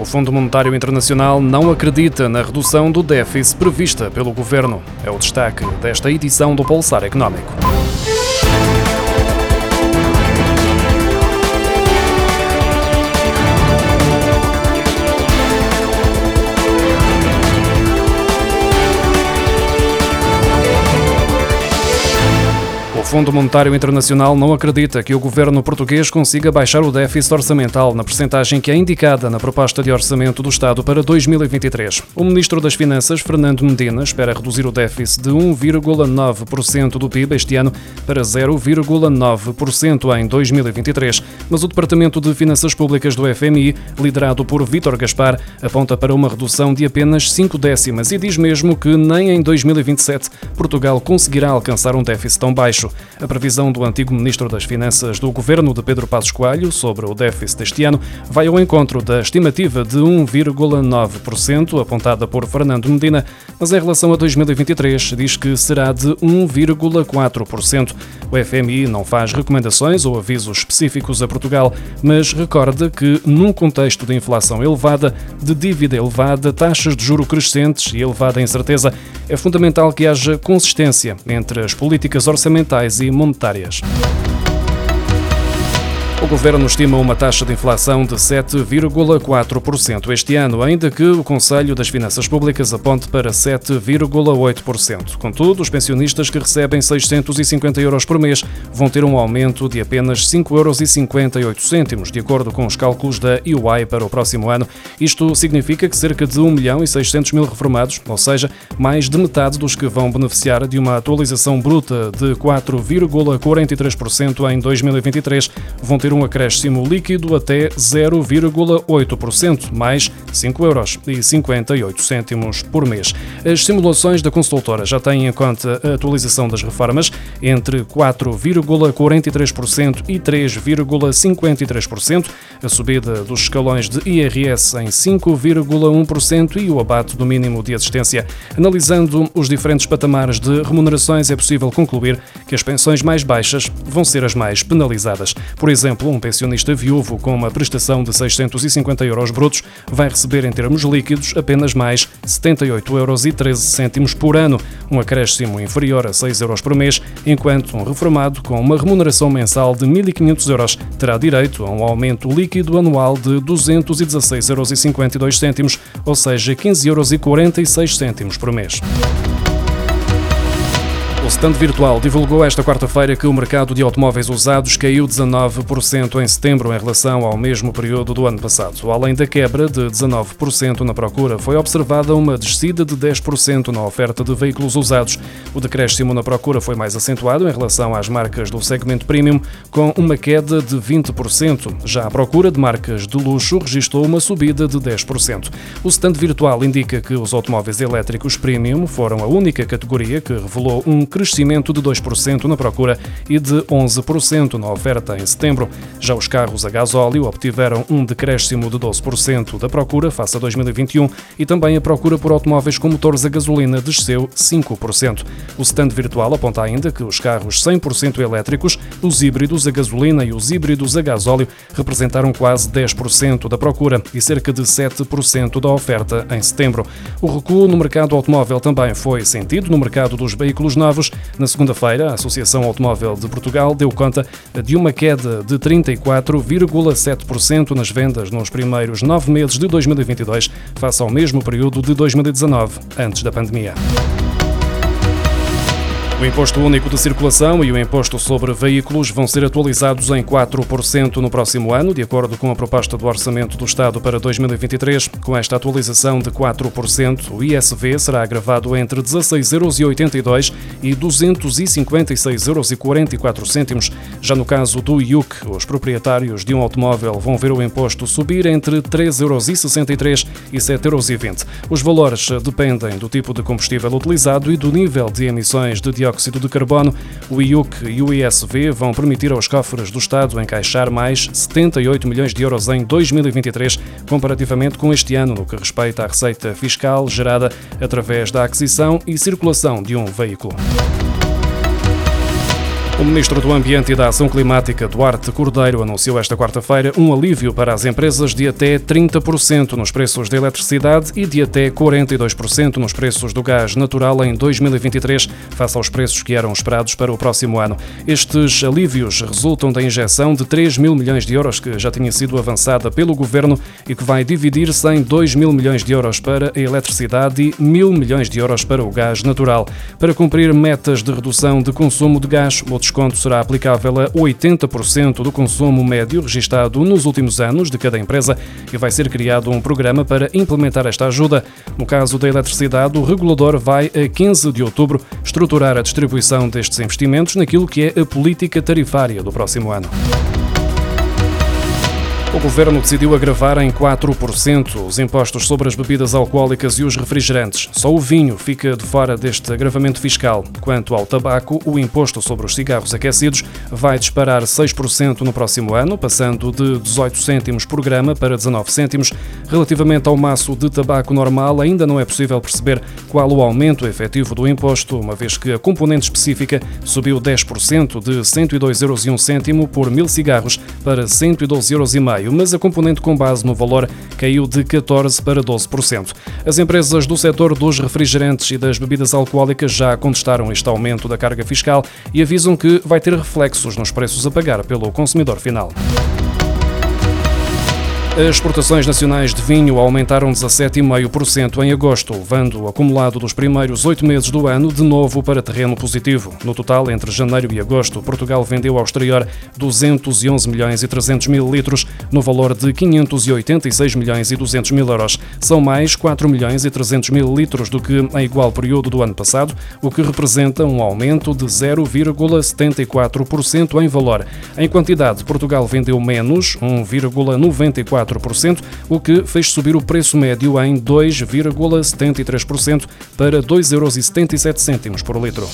O Fundo Monetário Internacional não acredita na redução do déficit prevista pelo governo. É o destaque desta edição do Pulsar Económico. Fundo Monetário Internacional não acredita que o governo português consiga baixar o déficit orçamental na percentagem que é indicada na proposta de orçamento do Estado para 2023. O ministro das Finanças, Fernando Medina, espera reduzir o déficit de 1,9% do PIB este ano para 0,9% em 2023, mas o Departamento de Finanças Públicas do FMI, liderado por Vítor Gaspar, aponta para uma redução de apenas 5 décimas e diz mesmo que nem em 2027 Portugal conseguirá alcançar um déficit tão baixo. A previsão do antigo Ministro das Finanças do governo de Pedro Passos Coelho sobre o déficit deste ano vai ao encontro da estimativa de 1,9% apontada por Fernando Medina, mas em relação a 2023 diz que será de 1,4%. O FMI não faz recomendações ou avisos específicos a Portugal, mas recorda que, num contexto de inflação elevada, de dívida elevada, taxas de juro crescentes e elevada incerteza, é fundamental que haja consistência entre as políticas orçamentais e monetárias. Governo estima uma taxa de inflação de 7,4% este ano, ainda que o Conselho das Finanças Públicas aponte para 7,8%. Contudo, os pensionistas que recebem 650 euros por mês vão ter um aumento de apenas 5,58 euros, de acordo com os cálculos da UI para o próximo ano. Isto significa que cerca de 1 milhão e 600 mil reformados, ou seja, mais de metade dos que vão beneficiar de uma atualização bruta de 4,43% em 2023, vão ter ter um acréscimo líquido até 0,8%, mais 5,58 euros por mês. As simulações da consultora já têm em conta a atualização das reformas entre 4,43% e 3,53%, a subida dos escalões de IRS em 5,1% e o abate do mínimo de assistência. Analisando os diferentes patamares de remunerações, é possível concluir que as pensões mais baixas vão ser as mais penalizadas. Por exemplo, exemplo, um pensionista viúvo com uma prestação de 650 euros brutos vai receber em termos líquidos apenas mais 78 euros 13 cêntimos por ano, um acréscimo inferior a 6 euros por mês, enquanto um reformado com uma remuneração mensal de 1.500 euros terá direito a um aumento líquido anual de 216,52 euros, ou seja, 15,46 euros por mês. O stand virtual divulgou esta quarta-feira que o mercado de automóveis usados caiu 19% em setembro em relação ao mesmo período do ano passado. Além da quebra de 19% na procura, foi observada uma descida de 10% na oferta de veículos usados. O decréscimo na procura foi mais acentuado em relação às marcas do segmento premium, com uma queda de 20%. Já a procura de marcas de luxo registrou uma subida de 10%. O stand virtual indica que os automóveis elétricos premium foram a única categoria que revelou um crescimento de 2% na procura e de 11% na oferta em setembro. Já os carros a gasóleo obtiveram um decréscimo de 12% da procura face a 2021 e também a procura por automóveis com motores a gasolina desceu 5%. O stand virtual aponta ainda que os carros 100% elétricos, os híbridos a gasolina e os híbridos a gasóleo representaram quase 10% da procura e cerca de 7% da oferta em setembro. O recuo no mercado automóvel também foi sentido no mercado dos veículos novos, na segunda-feira, a Associação Automóvel de Portugal deu conta de uma queda de 34,7% nas vendas nos primeiros nove meses de 2022, face ao mesmo período de 2019, antes da pandemia. O Imposto Único de Circulação e o Imposto sobre Veículos vão ser atualizados em 4% no próximo ano, de acordo com a proposta do Orçamento do Estado para 2023. Com esta atualização de 4%, o ISV será agravado entre 16,82 euros e 256,44 euros. Já no caso do IUC, os proprietários de um automóvel vão ver o imposto subir entre 3,63 euros e 7,20 euros. Os valores dependem do tipo de combustível utilizado e do nível de emissões de dióxido dióxido de carbono, o IUC e o ISV vão permitir aos cofres do Estado encaixar mais 78 milhões de euros em 2023, comparativamente com este ano, no que respeita à receita fiscal gerada através da aquisição e circulação de um veículo. O Ministro do Ambiente e da Ação Climática, Duarte Cordeiro, anunciou esta quarta-feira um alívio para as empresas de até 30% nos preços da eletricidade e de até 42% nos preços do gás natural em 2023, face aos preços que eram esperados para o próximo ano. Estes alívios resultam da injeção de 3 mil milhões de euros que já tinha sido avançada pelo Governo e que vai dividir-se em 2 mil milhões de euros para a eletricidade e mil milhões de euros para o gás natural. Para cumprir metas de redução de consumo de gás, outros desconto será aplicável a 80% do consumo médio registado nos últimos anos de cada empresa e vai ser criado um programa para implementar esta ajuda. No caso da eletricidade, o regulador vai, a 15 de outubro, estruturar a distribuição destes investimentos naquilo que é a política tarifária do próximo ano. O governo decidiu agravar em 4% os impostos sobre as bebidas alcoólicas e os refrigerantes. Só o vinho fica de fora deste agravamento fiscal. Quanto ao tabaco, o imposto sobre os cigarros aquecidos vai disparar 6% no próximo ano, passando de 18 cêntimos por grama para 19 cêntimos. Relativamente ao maço de tabaco normal, ainda não é possível perceber qual o aumento efetivo do imposto, uma vez que a componente específica subiu 10% de 102,01 euros por mil cigarros para 112,5 euros mas a componente com base no valor caiu de 14% para 12%. As empresas do setor dos refrigerantes e das bebidas alcoólicas já contestaram este aumento da carga fiscal e avisam que vai ter reflexos nos preços a pagar pelo consumidor final. As exportações nacionais de vinho aumentaram 17,5% em agosto, levando o acumulado dos primeiros oito meses do ano de novo para terreno positivo. No total, entre janeiro e agosto, Portugal vendeu ao exterior 211 milhões e 300 mil litros, no valor de 586 milhões e 200 mil euros. São mais 4 milhões e 300 mil litros do que em igual período do ano passado, o que representa um aumento de 0,74% em valor. Em quantidade, Portugal vendeu menos, 1,94% 4%, o que fez subir o preço médio em 2,73% para 2,77 euros por litro.